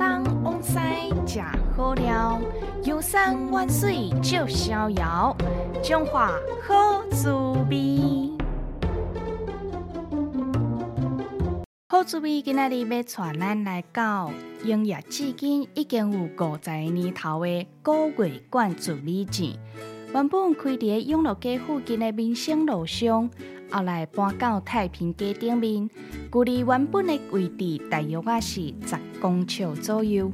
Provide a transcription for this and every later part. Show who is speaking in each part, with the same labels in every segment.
Speaker 1: 东往西食好料，游山玩水就逍遥，中华好滋味。好滋味今仔日要带咱来到营业至今已经有五十年头的古月馆滋味店。原本开伫永乐街附近的民生路上，后来搬到太平街顶面，距离原本的位置大约啊是十公尺左右。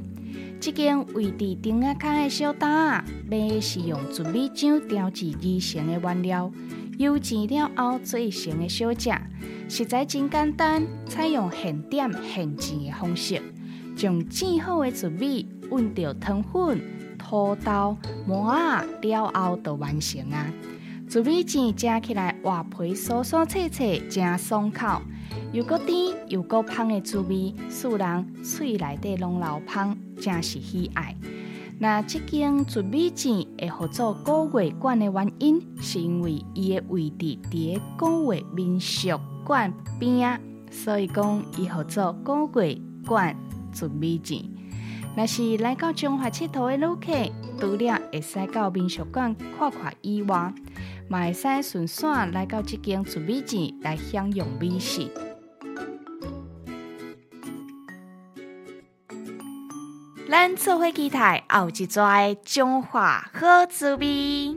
Speaker 1: 这间位置顶啊卡的小摊，卖的是用糯米浆调制而成的原料，油煎了后做成的小食，实在真简单，采用现点现煎的方式，将煎好的糯米混着糖粉。土豆、麻啊了后就完成啊！糯米浆食起来外皮酥酥脆脆，真爽口，又个甜又个芳的滋味，使人嘴内底拢流芳，真是喜爱。那这间糯米店会合作古月馆的原因，是因为伊的位置伫古月民俗馆边啊，所以讲伊合作古月馆糯米店。若是来到中华佚佗的旅客，除了会使到民俗馆看看以外，嘛会使顺线来到这间糯米店来享用美食。咱做伙期待后一撮中华好滋味。